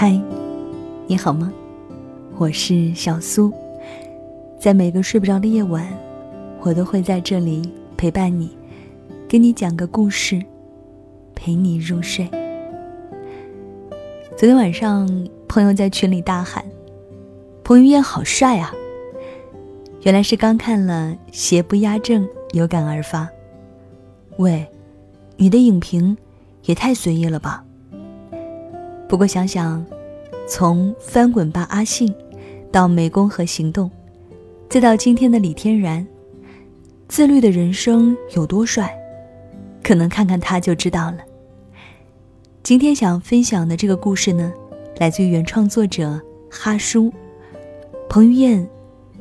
嗨，你好吗？我是小苏，在每个睡不着的夜晚，我都会在这里陪伴你，给你讲个故事，陪你入睡。昨天晚上，朋友在群里大喊：“彭于晏好帅啊！”原来是刚看了《邪不压正》，有感而发。喂，你的影评也太随意了吧？不过想想，从翻滚吧阿信，到湄公河行动，再到今天的李天然，自律的人生有多帅，可能看看他就知道了。今天想分享的这个故事呢，来自于原创作者哈叔，彭于晏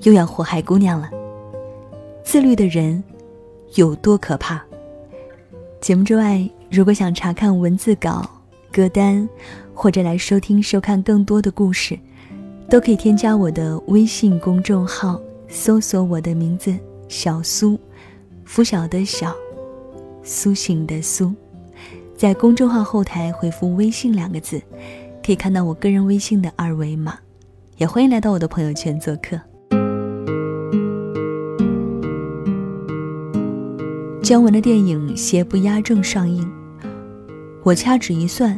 又要祸害姑娘了。自律的人有多可怕？节目之外，如果想查看文字稿、歌单，或者来收听、收看更多的故事，都可以添加我的微信公众号，搜索我的名字“小苏”，拂晓的晓，苏醒的苏，在公众号后台回复“微信”两个字，可以看到我个人微信的二维码，也欢迎来到我的朋友圈做客。姜文的电影《邪不压正》上映，我掐指一算，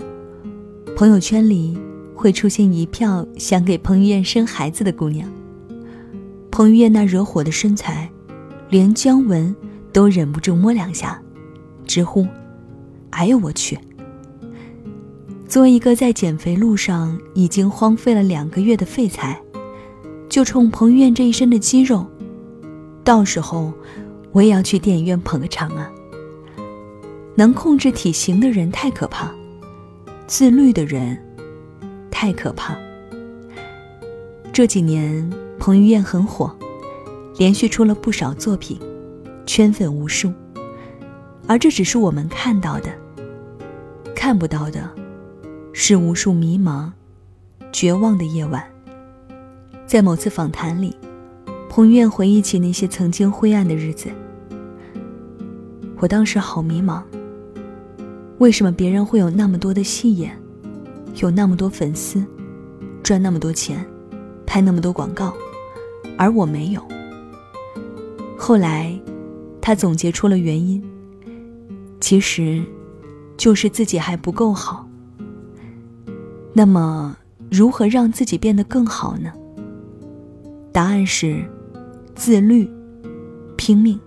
朋友圈里会出现一票想给彭于晏生孩子的姑娘。彭于晏那惹火的身材，连姜文都忍不住摸两下，直呼：“哎呦我去！”作为一个在减肥路上已经荒废了两个月的废材，就冲彭于晏这一身的肌肉，到时候。我也要去电影院捧个场啊！能控制体型的人太可怕，自律的人太可怕。这几年彭于晏很火，连续出了不少作品，圈粉无数。而这只是我们看到的，看不到的，是无数迷茫、绝望的夜晚。在某次访谈里。彭于晏回忆起那些曾经灰暗的日子，我当时好迷茫。为什么别人会有那么多的戏演，有那么多粉丝，赚那么多钱，拍那么多广告，而我没有？后来，他总结出了原因，其实，就是自己还不够好。那么，如何让自己变得更好呢？答案是。自律，拼命。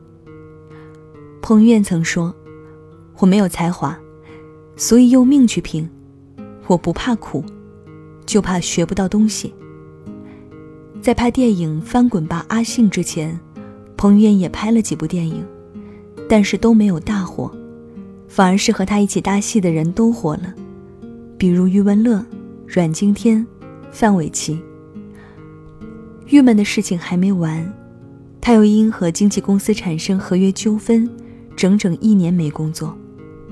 彭于晏曾说：“我没有才华，所以用命去拼。我不怕苦，就怕学不到东西。”在拍电影《翻滚吧，阿信》之前，彭于晏也拍了几部电影，但是都没有大火，反而是和他一起搭戏的人都火了，比如余文乐、阮经天、范玮琪。郁闷的事情还没完。他又因和经纪公司产生合约纠纷，整整一年没工作，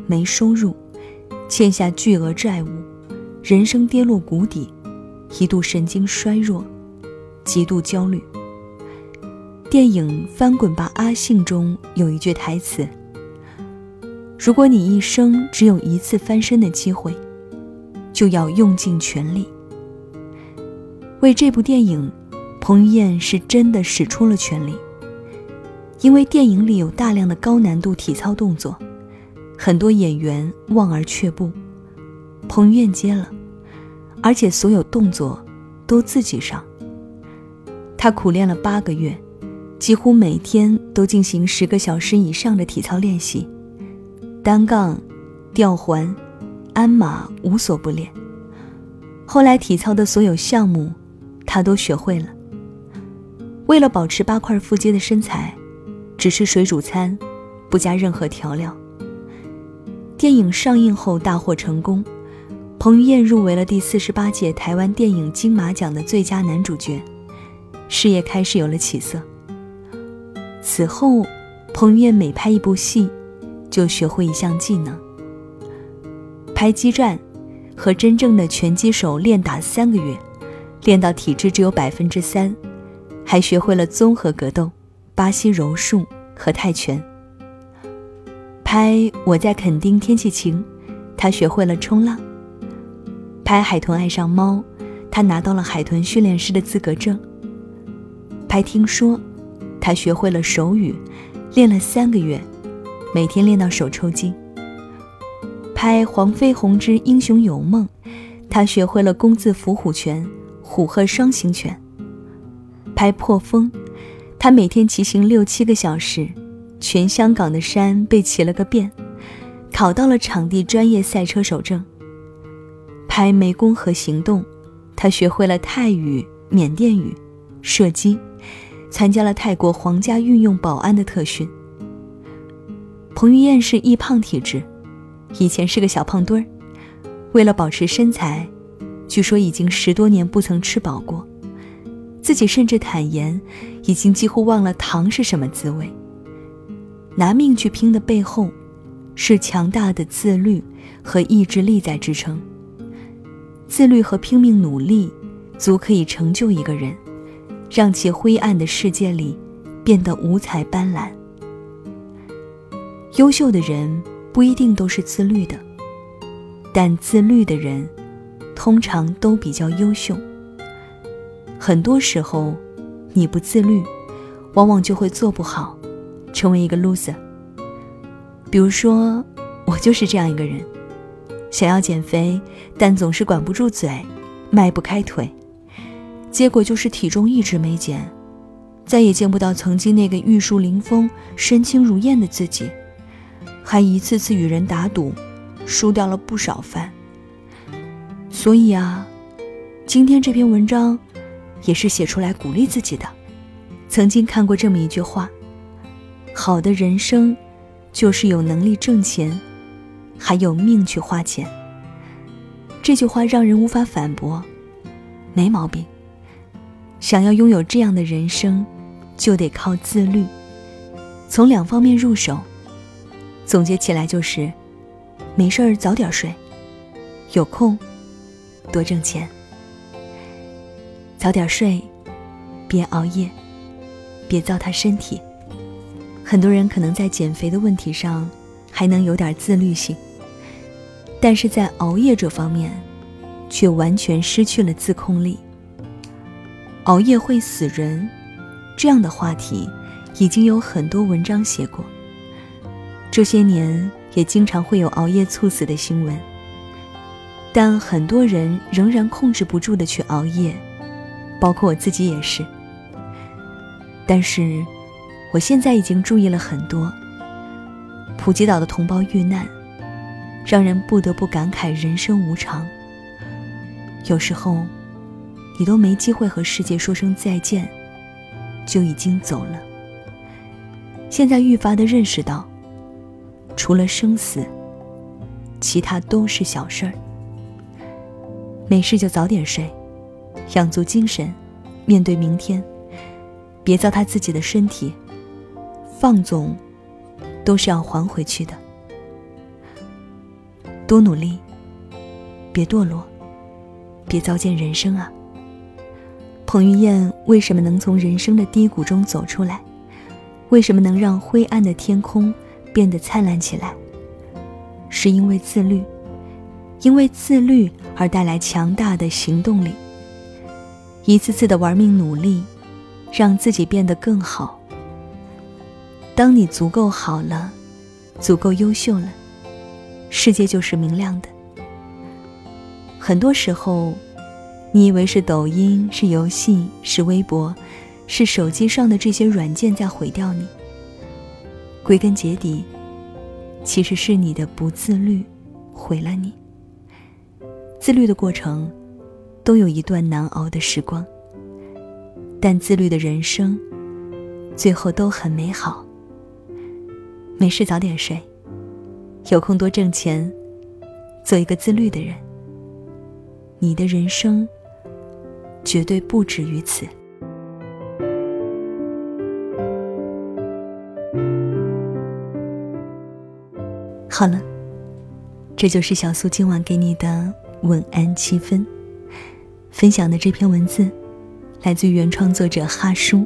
没收入，欠下巨额债务，人生跌落谷底，一度神经衰弱，极度焦虑。电影《翻滚吧，阿信》中有一句台词：“如果你一生只有一次翻身的机会，就要用尽全力。”为这部电影。彭于晏是真的使出了全力，因为电影里有大量的高难度体操动作，很多演员望而却步，彭于晏接了，而且所有动作都自己上。他苦练了八个月，几乎每天都进行十个小时以上的体操练习，单杠、吊环、鞍马无所不练。后来体操的所有项目，他都学会了。为了保持八块腹肌的身材，只吃水煮餐，不加任何调料。电影上映后大获成功，彭于晏入围了第四十八届台湾电影金马奖的最佳男主角，事业开始有了起色。此后，彭于晏每拍一部戏，就学会一项技能。拍激战，和真正的拳击手练打三个月，练到体质只有百分之三。还学会了综合格斗、巴西柔术和泰拳。拍《我在垦丁天气晴》，他学会了冲浪。拍海豚爱上猫，他拿到了海豚训练师的资格证。拍听说，他学会了手语，练了三个月，每天练到手抽筋。拍黄飞鸿之英雄有梦，他学会了弓字伏虎拳、虎鹤双形拳。拍破风，他每天骑行六七个小时，全香港的山被骑了个遍，考到了场地专业赛车手证。拍湄公河行动，他学会了泰语、缅甸语、射击，参加了泰国皇家御用保安的特训。彭于晏是易胖体质，以前是个小胖墩儿，为了保持身材，据说已经十多年不曾吃饱过。自己甚至坦言，已经几乎忘了糖是什么滋味。拿命去拼的背后，是强大的自律和意志力在支撑。自律和拼命努力，足可以成就一个人，让其灰暗的世界里变得五彩斑斓。优秀的人不一定都是自律的，但自律的人，通常都比较优秀。很多时候，你不自律，往往就会做不好，成为一个 loser。比如说，我就是这样一个人，想要减肥，但总是管不住嘴，迈不开腿，结果就是体重一直没减，再也见不到曾经那个玉树临风、身轻如燕的自己，还一次次与人打赌，输掉了不少饭。所以啊，今天这篇文章。也是写出来鼓励自己的。曾经看过这么一句话：“好的人生，就是有能力挣钱，还有命去花钱。”这句话让人无法反驳，没毛病。想要拥有这样的人生，就得靠自律，从两方面入手。总结起来就是：没事儿早点睡，有空多挣钱。早点睡，别熬夜，别糟蹋身体。很多人可能在减肥的问题上还能有点自律性，但是在熬夜这方面，却完全失去了自控力。熬夜会死人，这样的话题已经有很多文章写过。这些年也经常会有熬夜猝死的新闻，但很多人仍然控制不住的去熬夜。包括我自己也是，但是我现在已经注意了很多。普吉岛的同胞遇难，让人不得不感慨人生无常。有时候，你都没机会和世界说声再见，就已经走了。现在愈发的认识到，除了生死，其他都是小事儿。没事就早点睡。养足精神，面对明天，别糟蹋自己的身体。放纵，都是要还回去的。多努力，别堕落，别糟践人生啊！彭于晏为什么能从人生的低谷中走出来？为什么能让灰暗的天空变得灿烂起来？是因为自律，因为自律而带来强大的行动力。一次次的玩命努力，让自己变得更好。当你足够好了，足够优秀了，世界就是明亮的。很多时候，你以为是抖音、是游戏、是微博、是手机上的这些软件在毁掉你，归根结底，其实是你的不自律毁了你。自律的过程。都有一段难熬的时光，但自律的人生，最后都很美好。没事早点睡，有空多挣钱，做一个自律的人。你的人生绝对不止于此。好了，这就是小苏今晚给你的晚安七分。分享的这篇文字，来自原创作者哈叔。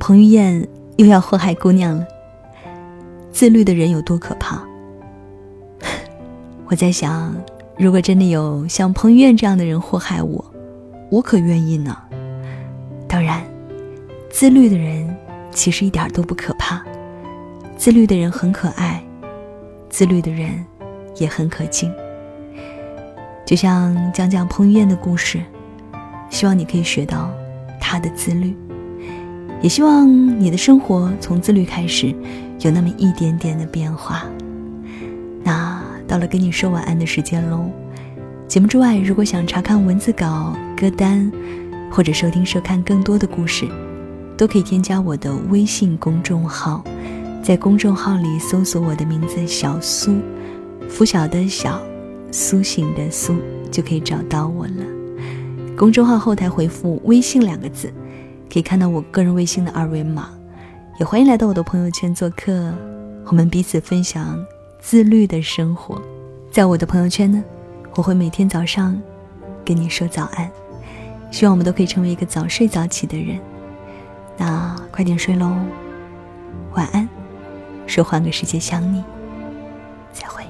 彭于晏又要祸害姑娘了。自律的人有多可怕？我在想，如果真的有像彭于晏这样的人祸害我，我可愿意呢。当然，自律的人其实一点都不可怕，自律的人很可爱，自律的人也很可敬。就像讲讲彭于晏的故事，希望你可以学到他的自律，也希望你的生活从自律开始，有那么一点点的变化。那到了跟你说晚安的时间喽。节目之外，如果想查看文字稿、歌单，或者收听、收看更多的故事，都可以添加我的微信公众号，在公众号里搜索我的名字“小苏”，拂晓的小，苏醒的苏，就可以找到我了。公众号后台回复“微信”两个字，可以看到我个人微信的二维码。也欢迎来到我的朋友圈做客，我们彼此分享自律的生活。在我的朋友圈呢，我会每天早上跟你说早安。希望我们都可以成为一个早睡早起的人。那快点睡喽，晚安。说换个世界想你，再会。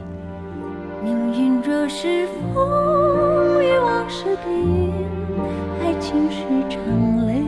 命运若是风雨往事变，爱情是场雷